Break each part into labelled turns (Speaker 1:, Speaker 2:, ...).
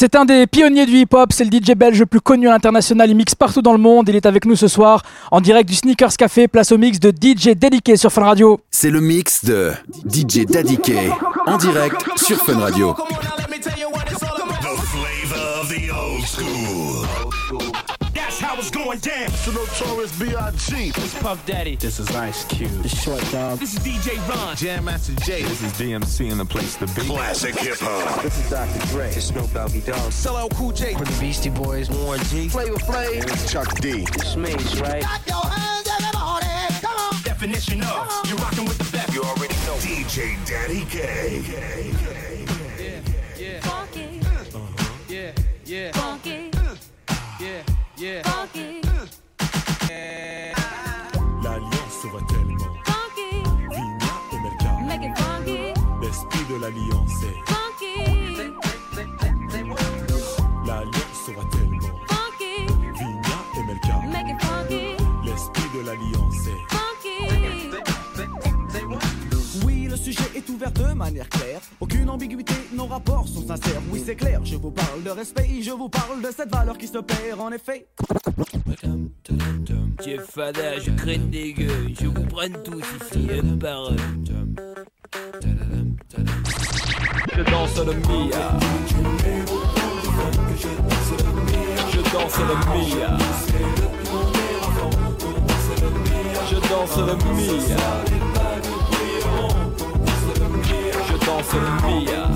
Speaker 1: C'est un des pionniers du hip-hop, c'est le DJ belge le plus connu à l'international, il mixe partout dans le monde, il est avec nous ce soir en direct du Sneakers Café, place au mix de DJ Dediqué sur Fun Radio.
Speaker 2: C'est le mix de DJ Dediqué en direct sur Fun Radio.
Speaker 3: It's going down. It's the notorious B.I.G. It's Puff Daddy. This is Ice Cube. The Short Dog. This is DJ Ron. Jam Master Jay. This is DMC in the place to be. Classic hip hop. This is Dr. Dre. This is Snoop Doggy Dogg. Solo Cool J. For the Beastie Boys. Warren G. Flavor Flav. And it's Chuck D. It's Mace, right? Got your hands, everybody. Come on. Definition of. You're rocking with the best. You already know. DJ Daddy K. Yeah, yeah. Funky. Uh-huh. Yeah, yeah. Funky. Yeah. Yeah. Funky. L'alliance va tellement. Funky. Vigna et Melka. Make it funky. L'esprit de l'alliance est. Funky. L'alliance va tellement. Funky. Vigna et Melka. Make it funky. L'esprit de l'alliance est. Oui, le sujet est ouvert de manière claire. Aucune ambiguïté, nos rapports sont sincères. Oui, c'est clair, je vous parle de respect, je vous parle de cette valeur qui se perd en effet.
Speaker 4: Jeff Fada, je crains des gueux, je vous prends tous ici, un par. Je danse le Mia. Je danse le Mia. Je danse le Mia. Danse le Mia.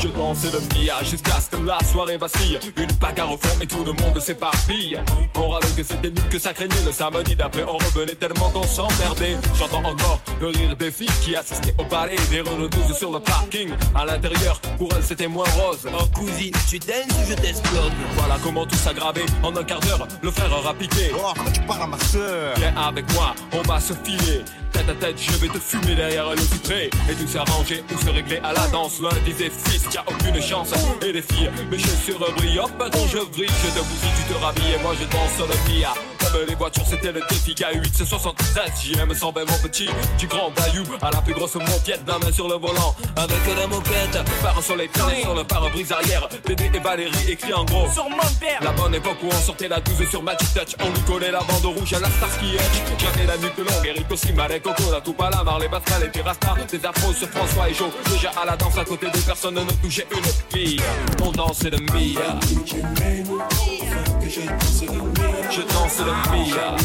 Speaker 4: Je danse le Mia jusqu'à ce que la soirée vacille. Une bagarre au fond et tout le monde s'éparpille. On râle que c'était nul que ça craignait Le samedi d'après on revenait tellement qu'on s'emmerdait. J'entends encore le rire des filles qui assistaient au balai Des Renault 12 sur le parking À l'intérieur. Pour elles c'était moins rose. Oh cousine tu danses ou je t'explose Voilà comment tout s'aggravait. En un quart d'heure Le frère aura piqué.
Speaker 3: Oh comment tu parles à ma soeur
Speaker 4: Viens avec moi on va se filer Tête à tête, je vais te fumer derrière le vitré. Et tout s'arranger ou se régler à la danse. L'un disait fils, y a aucune chance. Et les filles, mes chaussures brillent. Hop, quand je brille, je te bousille, tu te rhabilles. Et moi je danse le Mia Comme les voitures, c'était le défi. K8, c'est 73 JM 120 mon petit Du grand bayou. À la plus grosse moquette La main sur le volant. Avec la moquette Par sur les traînées, sur le pare-brise arrière. Dédé et Valérie écrit en gros.
Speaker 5: Sur mon père
Speaker 4: La bonne époque où on sortait la 12 sur Magic Touch. On lui collait la bande rouge à la Starsky Edge J'avais la nuque longue, Eric aussi, Malek, Coco, la toupe à la les Pascal et puis Des afros sur François et Joe Déjà à la danse à côté de personne ne touchait une fille On dansait le Mia. Je danse le Mia.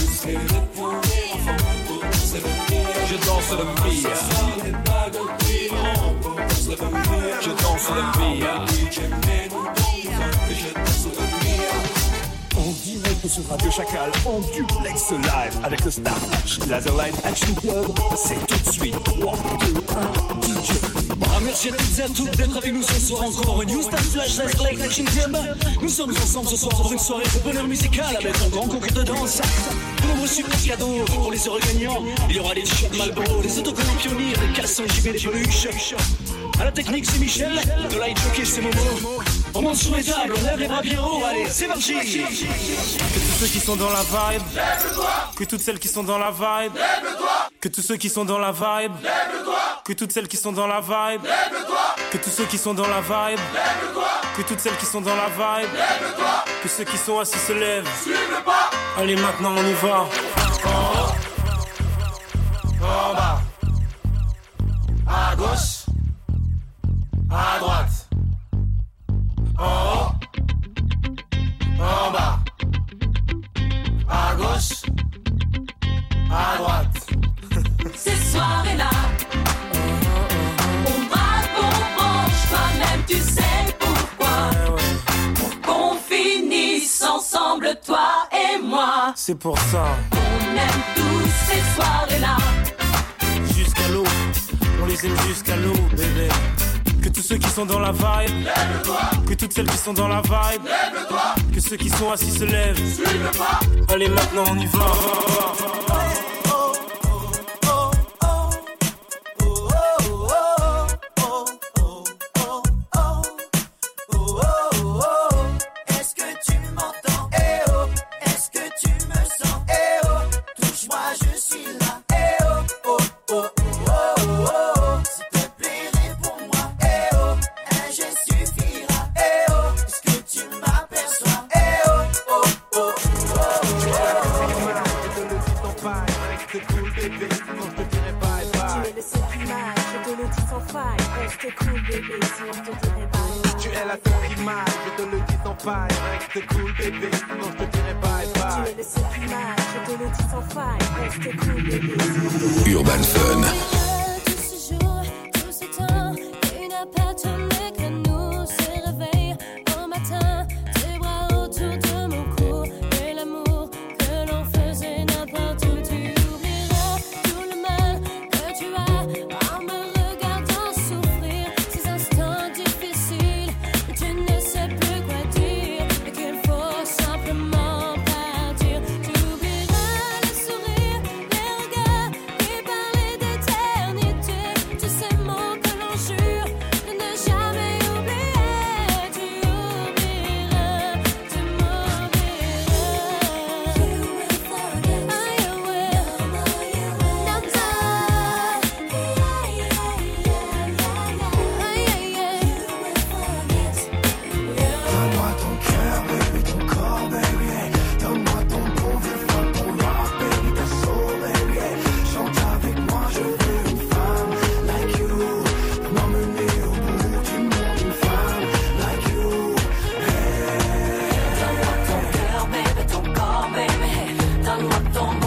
Speaker 4: Je danse le Mia. Je danse le Mia
Speaker 6: En direct sur Radio Chacal, en duplex live avec le Star Laserline Action Club. C'est tout de suite. 3, 2, 1, DJ.
Speaker 7: Ah, merci à toutes et à tous d'être avec nous ce soir encore. Une Houston Flash Laserline Action Club. Nous sommes ensemble ce soir pour une soirée de bonheur musical avec un grand concours de danse. De nombreux super cadeaux pour les heureux gagnants. Il y aura des t-shirts Malboro, des autocollants pionniers, des caleçons JB, des peluches. À la technique, c'est Michel. De light jockey, c'est Momo. On monte sur les tables, on lève les bras bien haut. Allez, c'est parti.
Speaker 8: Que tous ceux qui sont dans la vibe, que toutes celles qui sont dans la vibe, que tous ceux qui sont dans la vibe, que toutes celles qui sont dans la vibe, que tous ceux qui sont dans la vibe, que toutes celles qui sont dans la vibe, que ceux qui sont assis se lèvent. Allez, maintenant on y va.
Speaker 3: En bas. À gauche. À droite. En haut. En bas. À gauche. À droite.
Speaker 9: Ces soirées-là, on braque, on branche, toi-même tu sais pourquoi. Pour qu'on finisse ensemble, toi et moi.
Speaker 8: C'est pour ça.
Speaker 9: On aime tous ces soirées-là.
Speaker 8: Jusqu'à l'eau, on les aime jusqu'à l'eau, bébé. Ceux qui sont dans la vibe, que toutes celles qui sont dans la vibe, que ceux qui sont assis se lèvent. Allez, maintenant on y va.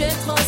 Speaker 10: j'ai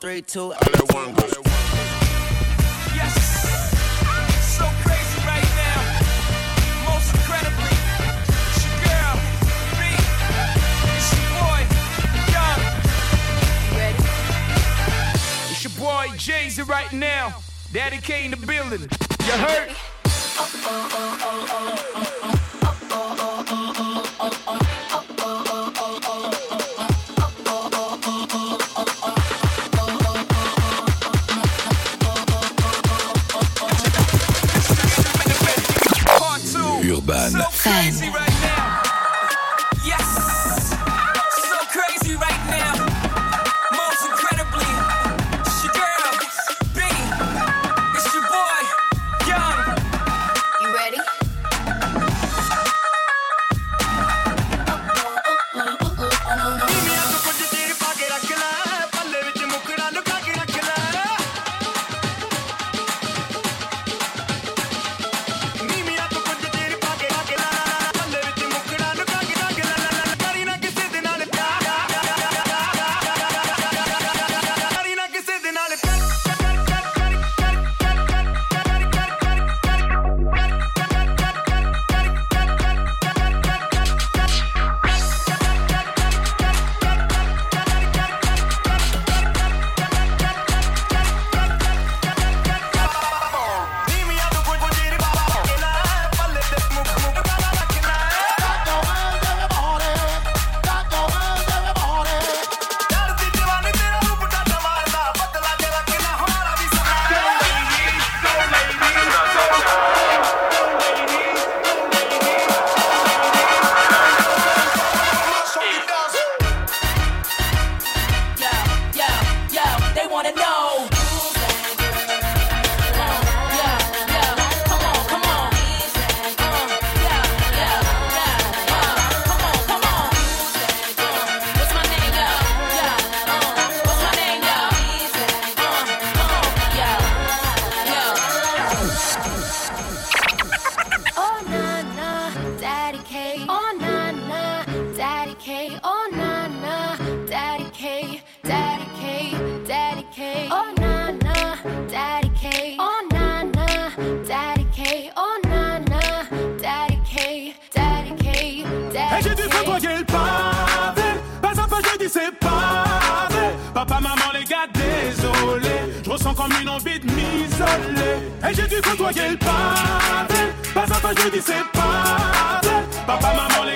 Speaker 11: three, two. I let one go.
Speaker 5: Yes. So crazy right now. Most incredibly, it's your girl, me. It's your boy, Young. Ready? It's your boy Jay-Z right now. Daddy Kane the building. You
Speaker 12: hurt? FM. Comme une envie de m'isoler Et j'ai dû côtoyer le pavé. Pas à pas je dis c'est pas vrai. Papa, maman, les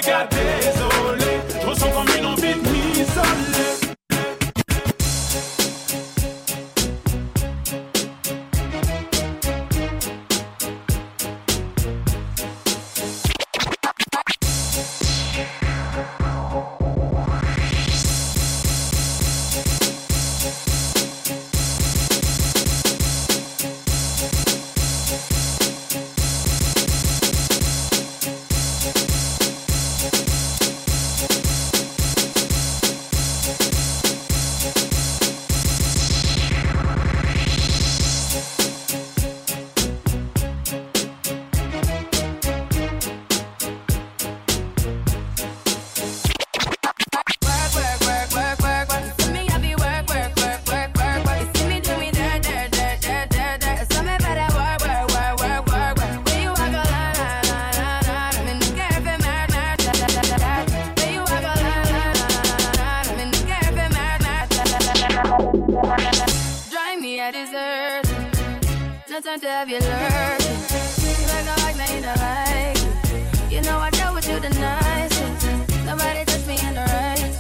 Speaker 13: Time to have you lurking. You like I like, you don't like it. You know I dealt with you the nicest. Nobody touched me in the right.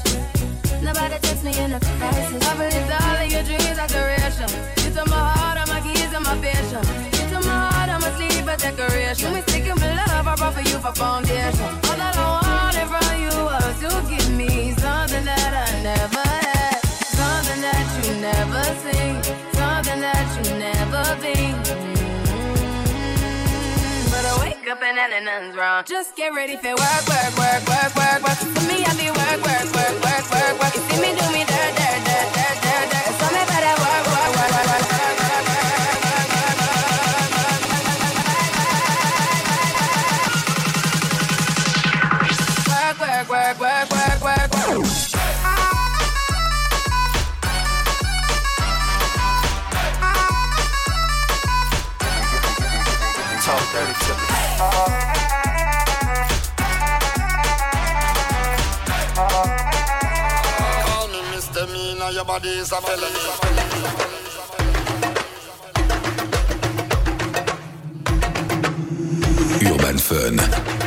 Speaker 13: Nobody touched me in a crisis. I believed all of your dreams are duration. You took my heart, all my keys, and my patience. You took my heart, I'm asleep, a decoration. You mistaken for love, I brought for you for foundation. All that I wanted from you was to give me something that I never had. Something that you never seen something that you never But I wake up and nothing's wrong. Just get ready for work, work, work, work, work, work. For me, I be work, work, work, work, work, work. You see me do me dirt, dirt, dirt, dirt, dirt, dirt. So me better work, work, work, work, work. Work, work, work, work.
Speaker 10: Urban Fun.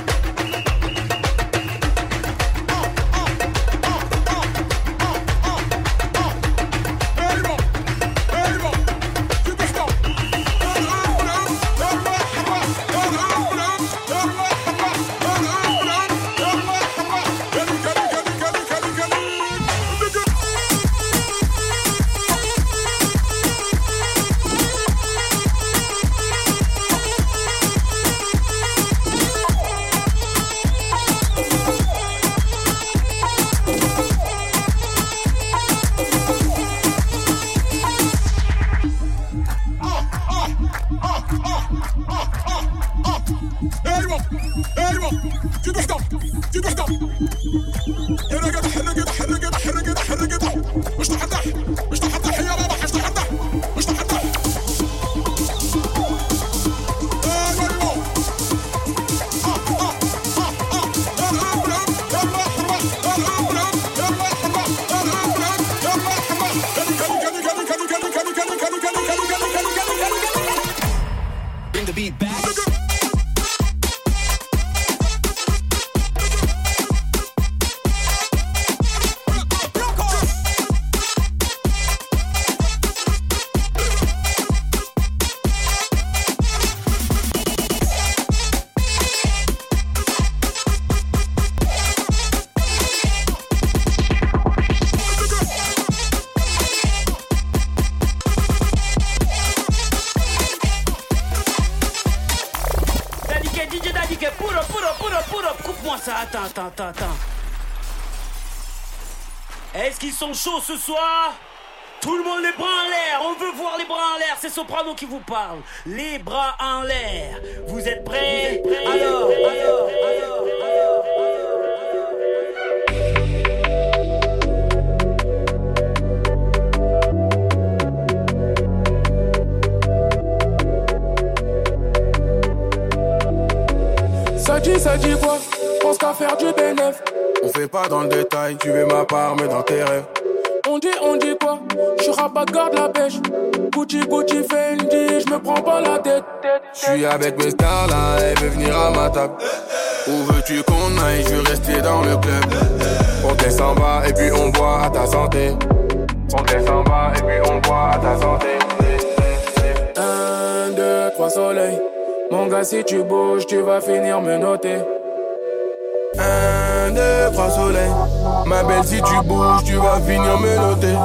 Speaker 10: DJ Daddy que pour up,
Speaker 14: pour up,
Speaker 15: pour up, pour up.
Speaker 16: Coupe-moi ça. Attends, attends, attends, attends. Est-ce qu'ils sont chauds ce soir? Tout le monde les bras en l'air. On veut voir les bras en l'air. C'est Soprano qui vous parle. Les bras en l'air. Vous êtes vous êtes prêts? Alors, alors, alors.
Speaker 17: Ça dit, quoi? Pense qu'à faire du bénéf.
Speaker 18: On fait pas dans le détail, tu veux ma part, mais dans tes rêves.
Speaker 17: On dit, on dit quoi? Je rabat garde la pêche. Gucci, Gucci, Fendi, je me prends pas la tête.
Speaker 18: Je suis avec mes stars là, elle veut venir à ma table. Où veux-tu qu'on aille? Je veux rester dans le club. On descend bas et puis on boit à ta santé. On descend bas et puis on boit à ta santé.
Speaker 17: Un, deux, trois soleils. Mon gars, si tu bouges, tu vas finir me noter.
Speaker 18: Un, deux, trois soleils. Ma belle, si tu bouges, tu vas finir me noter.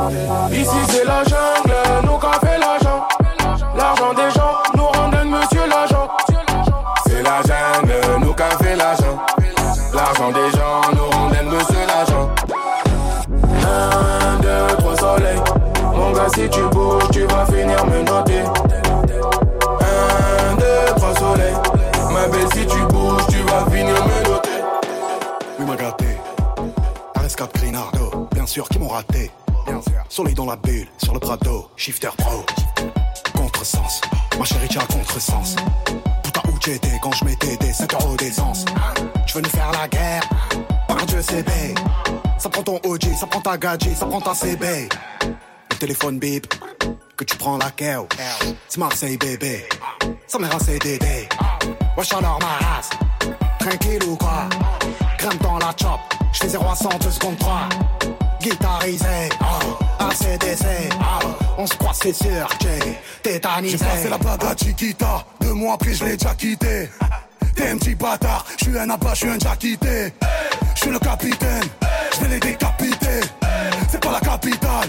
Speaker 17: Ici c'est la jungle, nous qu'a fait l'argent. L'argent des gens nous rendent monsieur l'agent.
Speaker 18: C'est la jungle, nous qu'a fait l'argent. L'argent des gens nous rendent monsieur l'agent.
Speaker 17: Un, deux, trois soleils. Mon gars, si tu bouges, tu vas finir me noter.
Speaker 18: Ma belle, si tu bouges, tu vas finir me noter.
Speaker 19: Oui, m'a gâté. RS4 Grinardo, bien sûr, qui m'ont raté. Bien sûr. Soleil dans la bulle, sur le Prado, shifter pro. Contresens, ma chérie, tu as contresens. Putain, où tu étais quand je mettais des 5 euros d'essence Tu veux nous faire la guerre? Par Dieu, c'est B. Ça prend ton OG, ça prend ta gadget, ça prend ta CB. Téléphone bip, que tu prends la keo. C'est Marseille, bébé. Ça m'est c'est Dédé. Wesh alors ma race, tranquille ou quoi? Crème dans la chop, j'fais 0 à 100, 2 secondes 3 Guitarisé, oh, ACDC, oh, on se croit c'est sûr, j'ai tétanisé
Speaker 10: J'ai passé la bague à Chiquita, deux mois après je l'ai déjà quitté. T'es un petit bâtard, je suis un abat, je suis un quitté. Je suis le capitaine, je vais les décapiter. C'est pas la capitale,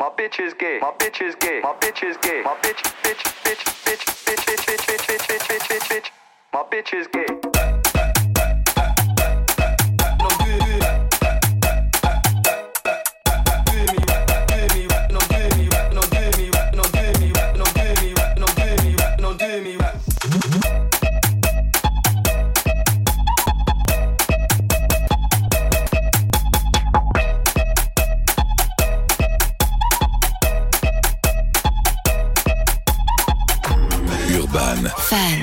Speaker 20: My bitch is gay. My bitch is gay. My bitch is gay. My bitch, bitch, bitch, bitch, bitch, bitch, bitch, bitch, bitch, bitch, bitch, bitch. My bitch is gay.
Speaker 21: Fan.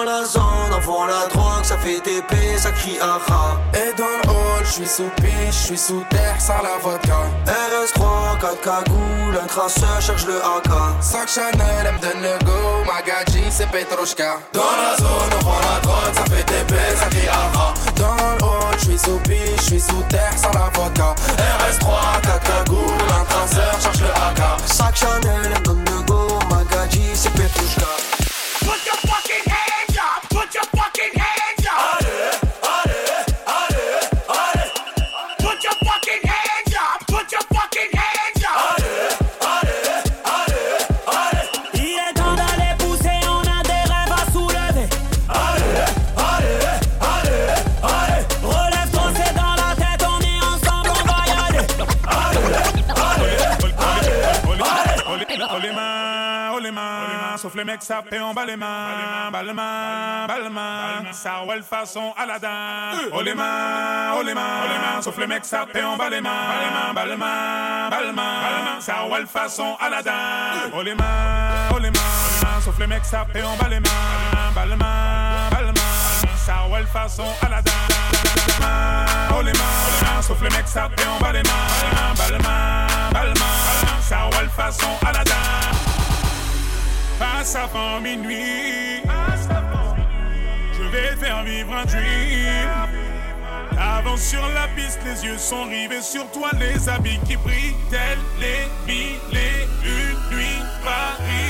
Speaker 22: Dans la zone, on vend la drogue, ça fait TP, ça crie aha.
Speaker 18: Et dans le hall, je suis sous piche, je suis sous terre, sans la vodka.
Speaker 22: RS3, 4 cagoules, un traceur cherche le AK.
Speaker 18: Sac Chanel, elle me donne le go, Magadji, c'est Petrushka. Dans la zone, on vend la drogue, ça fait TP, ça crie aha. Dans le hall, je suis sous piche, je suis sous terre, sans la vodka.
Speaker 23: Les mecs ça fait en bas les mains, bas les mains, bas les mains. Ça ouais façon. Oh les mains, oh les mains, oh les mains, sauf les mecs ça fait en bas les mains, bas les mains, bas les mains. Ça ouais façon. Oh les mains, oh les mains, sauf les mecs ça fait en bas les mains, bas les mains, bas les mains. Ça ouais façon Aladdin. Oh les mains, sauf les mecs ça fait en bas les mains, bas les mains, bas les mains. Ça ouais façon Aladdin. Passe avant minuit. Je vais faire vivre un dream. Avance sur la piste, les yeux sont rivés sur toi, les habits qui brillent, tels les mille et une nuits. Paris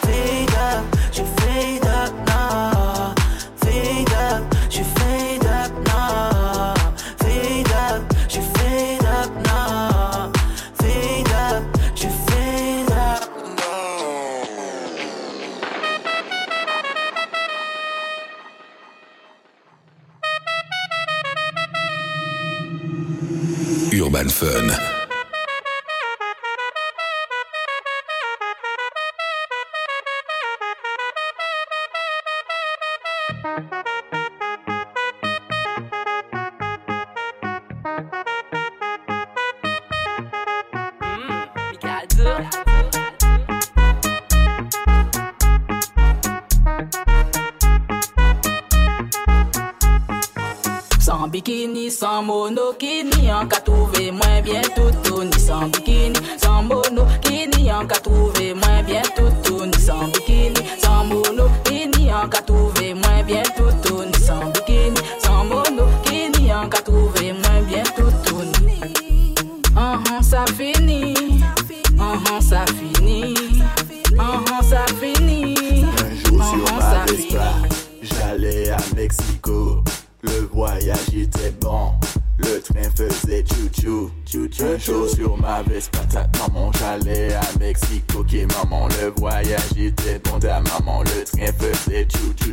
Speaker 24: bikini, sans monokini, en qu'à trouver moins bien tout Ni sans bikini,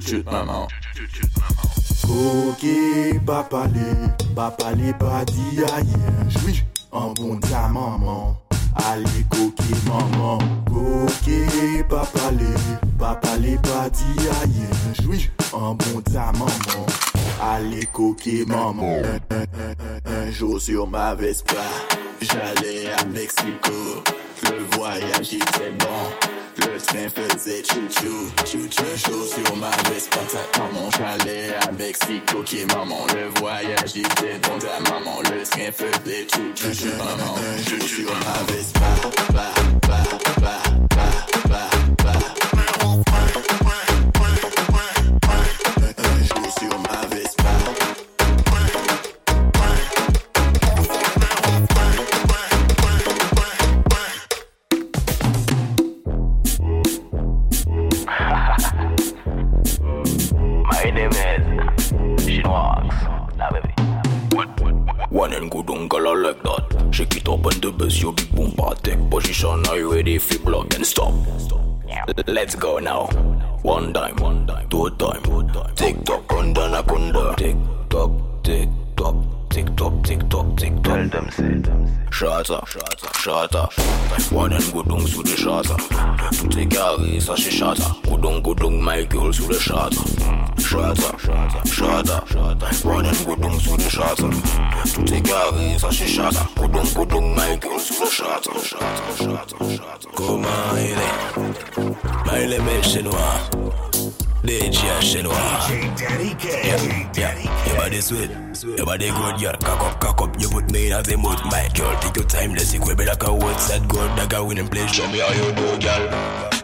Speaker 25: tut maman. Ok, papalé,
Speaker 26: papalé pas dit aïe. En bon ta maman. Allez, coquille maman. Ok, papalé, les pas dit aïe. En bon ta maman. Allez, coquet, maman. Un, jour sur ma Vespa, j'allais à Mexico. Le voyage était bon. Le train faisait chou-chou, chou-chou, chaud sur ma Vespa. Ta maman, j'allais à Mexico. Qui maman, le voyage était bon. Ta maman, le train faisait chou-chou, chou maman, chou sur ma Vespa. Ba, ba, ba,
Speaker 27: that. Shake it up and the bass, you big boom take position. Are you ready? If you block and stop. Let's go now. One time, one time, two time, two time. Tick tock, under anaconda. Tick tock, tick tock, tick tock, tick tock, tick tock. Tell them say. Shaza, shaza, whining gudung through the shaza. Take care, so she shaza. Gudung gudung, my girl through the shaza. Shaza, shaza, whining gudung through the shaza. Take care, so she shaza. Gudung gudung, my girl through the shaza. Shaza, shaza, shaza. Come on, Miley, Miley, Miley, Miley, Comment il est? Mais il est mec chinois. DJ chinois. Yeah, yeah. Your body sweet, your body good, girl. Cock up, cock up. You put me in as a mood, my girl. Take your time, let's equip it like a word set good. Like a winning place, show me how you do, girl.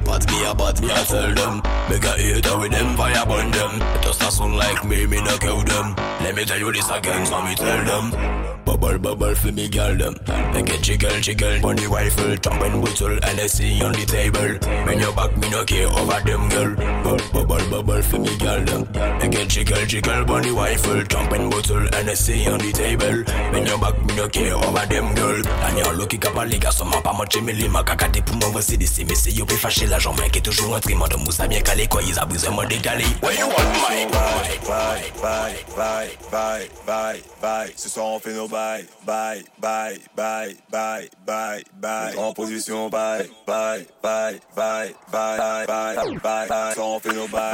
Speaker 27: Pat me a pat me a tell them. Make a hater with them, fire burn them. Just a son like me, me no kill them. Let me tell you this again, so me tell them. Bubble, bubble for me, girl, them. Make it jiggle, jiggle. Bunny rifle, jump and whistle, and I see on the table. When you back, me no care over them, girl. Bubble, bubble, bubble for me, girl, them. Make it jiggle, jiggle. Bunny rifle, jump and whistle, and I see on the table. When you back, me no care over them, girl. And you're looking up a liga, so pas moi, Jimmy Lima, kakate pour moi, voici des mais c'est yo, fâché, la jambe, qui est toujours un trimant de mousse, bien calé, quoi, ils abusent, moi décalé. Where you want my
Speaker 12: Bye, bye, bye, bye, bye, bye, bye. Ce soir on fait nos bye, bye, bye, bye, bye, bye, bye. En position bye, bye, bye, bye, bye, bye, bye, bye. Ce soir on fait nos bye,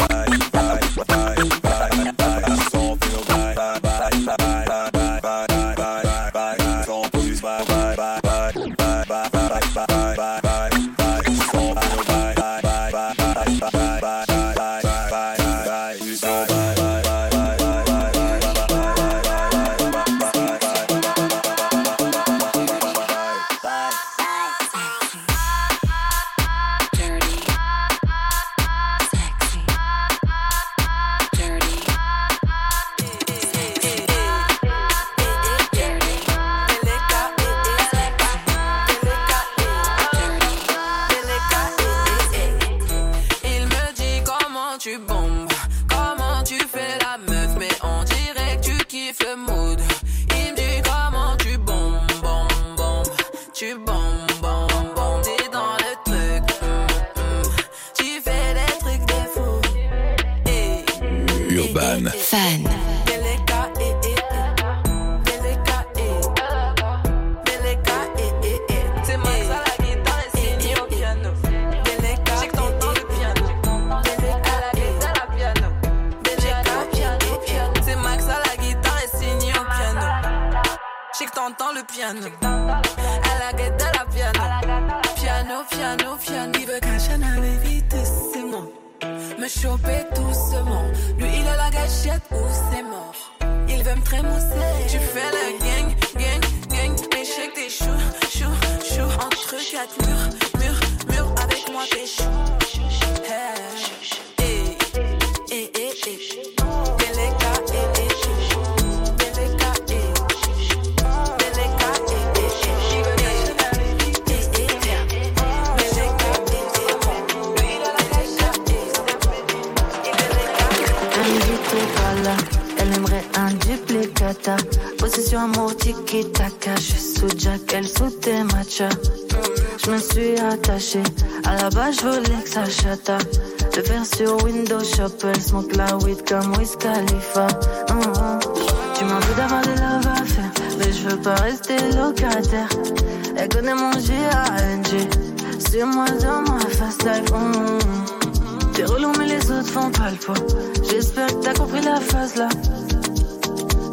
Speaker 28: À la
Speaker 29: base, je voulais que ça chata. Le faire sur Windows Shop, elle smoke la weed comme Wiz Khalifa. Hum. Tu m'en veux d'avoir des love à faire, mais je veux pas rester locataire. Elle connaît mon G-A-N-G. C'est moi dans ma fast life. hum, hum. T'es relou, mais les autres font pas le poids. J'espère que t'as compris la phase là.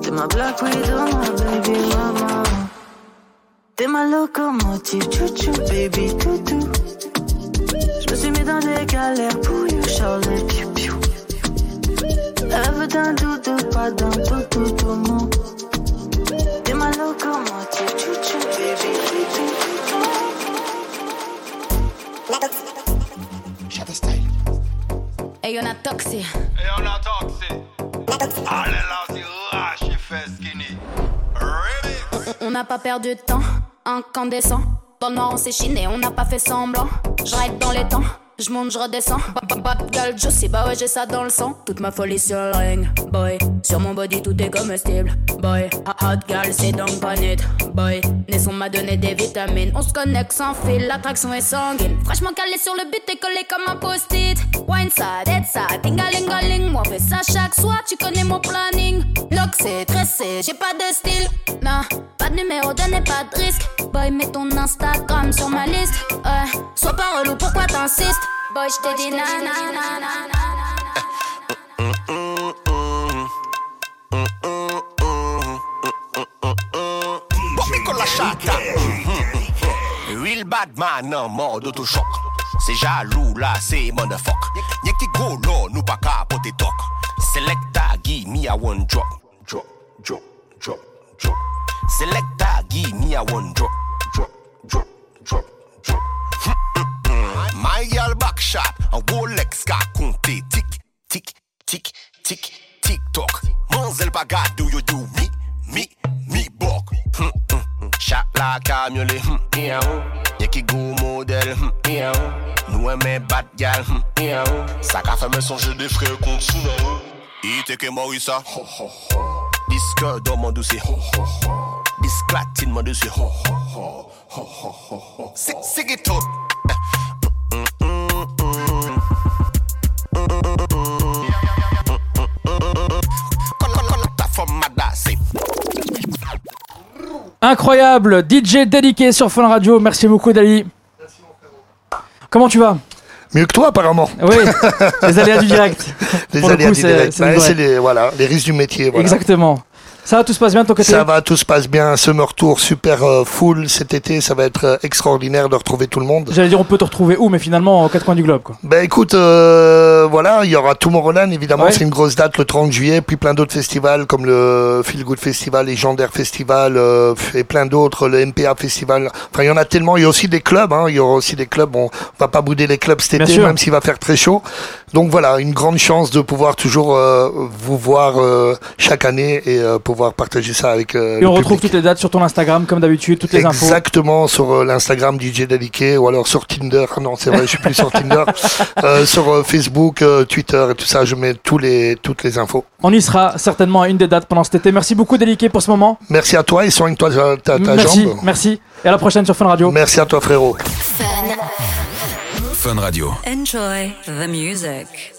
Speaker 29: T'es ma black widow, ma baby mama. T'es ma locomotive, chouchou, baby toutou. Je me suis mis dans des galères pour you, Charlie, piou piou. Elle veut d'un doudou, pas d'un toutou, tout mon. T'es ma locomotive, chouchou, baby
Speaker 10: Shadow Style.
Speaker 13: Et y'en a toxé.
Speaker 30: Et on a toxé. Allez là, c'est rache, il fait skinny.
Speaker 13: On n'a pas perdu de temps, incandescent. Dans le noir, on s'est chiné, on n'a pas fait semblant. Ride dans les temps, je monte, je redescends. Bad girl, juicy, bah ouais, j'ai ça dans le sang. Toute ma folie sur le ring, boy. Sur mon body, tout est comestible, boy. Hot girl, c'est donc pas net, boy. Naisson m'a donné des vitamines. On se connecte sans fil, l'attraction est sanguine. Franchement calé sur le beat, t'es collé comme un post-it. Wine ça, dead ça, tingalingaling. Moi, fais ça chaque soir, tu connais mon planning. Lock, c'est tressé, j'ai pas de style. Non, pas de numéro, donnez pas de risque. Boy, mets ton Instagram sur ma liste. Ouais, sois pas relou, pourquoi t'insistes? Boy, dis na na na.
Speaker 10: Bobby con la chatta. Real bad man en mode autochoc. C'est jaloux là, c'est motherfuck. Y'a qui go là, nous pas capoter toc. Selecta, give me a one drop. Drop, drop, drop, drop. Selecta, give me a one drop, back shot, un Rolex qu'a compté. Tic, tic, tic, tic, tic toc. Manzel bagade, do you do me, me, me bok. Hum, hum, hum. Chat la camiolet, hum, miaou. Y'a qui go modèle, hum, miaou. Nous aimons bad gal, hum, miaou. Ça qu'a fait me songer des frères contre Sunao. Il que Morissa. Disque dans mon dossier. Disque latine mon dossier. C'est c'est qui.
Speaker 31: Incroyable, DJ dédié sur Fun Radio. Merci beaucoup, Dali. Comment tu vas?
Speaker 26: Mieux que toi, apparemment.
Speaker 31: Oui, les aléas du direct.
Speaker 26: Les
Speaker 31: Pour le
Speaker 26: aléas
Speaker 31: coup,
Speaker 26: du direct.
Speaker 31: c'est
Speaker 26: les, voilà, les risques du métier. voilà.
Speaker 31: Exactement. Ça va, tout se passe bien de ton côté
Speaker 26: Ça va, tout se passe bien. Summer Tour super euh, full cet été. Ça va être euh, extraordinaire de retrouver tout le monde.
Speaker 31: J'allais dire, on peut te retrouver où, mais finalement, aux quatre coins du globe. Quoi.
Speaker 26: Ben écoute, euh, voilà, il y aura Tomorrowland évidemment,
Speaker 31: Ouais.
Speaker 26: c'est une grosse date le 30 juillet, puis plein d'autres festivals comme le Feel Good Festival, Légendaire Festival euh, et plein d'autres, le MPA Festival. Enfin, il y en a tellement. Il y a aussi des clubs, hein, il y aura aussi des clubs. On va pas bouder les clubs cet
Speaker 31: Bien
Speaker 26: été,
Speaker 31: sûr.
Speaker 26: même s'il va faire très chaud. Donc voilà, une grande chance de pouvoir toujours euh, vous voir euh, chaque année et euh, pouvoir partager ça avec. euh,
Speaker 31: Et
Speaker 26: le
Speaker 31: on retrouve
Speaker 26: public.
Speaker 31: toutes les dates sur ton Instagram, comme d'habitude, toutes les infos.
Speaker 26: Exactement sur euh, l'Instagram DJ Dadiké ou alors sur Tinder. Non, c'est vrai, je suis plus sur Tinder. Euh, sur euh, Facebook, euh, Twitter et tout ça, je mets tous les, toutes les infos.
Speaker 31: On y sera certainement à une des dates pendant cet été. Merci beaucoup, Déliqué, pour ce moment.
Speaker 26: Merci à toi et soigne-toi ta, ta, ta
Speaker 31: merci,
Speaker 26: jambe.
Speaker 31: merci. Et à la prochaine sur Fun Radio.
Speaker 26: Merci à toi, frérot.
Speaker 2: Fun Radio.
Speaker 32: Enjoy the music.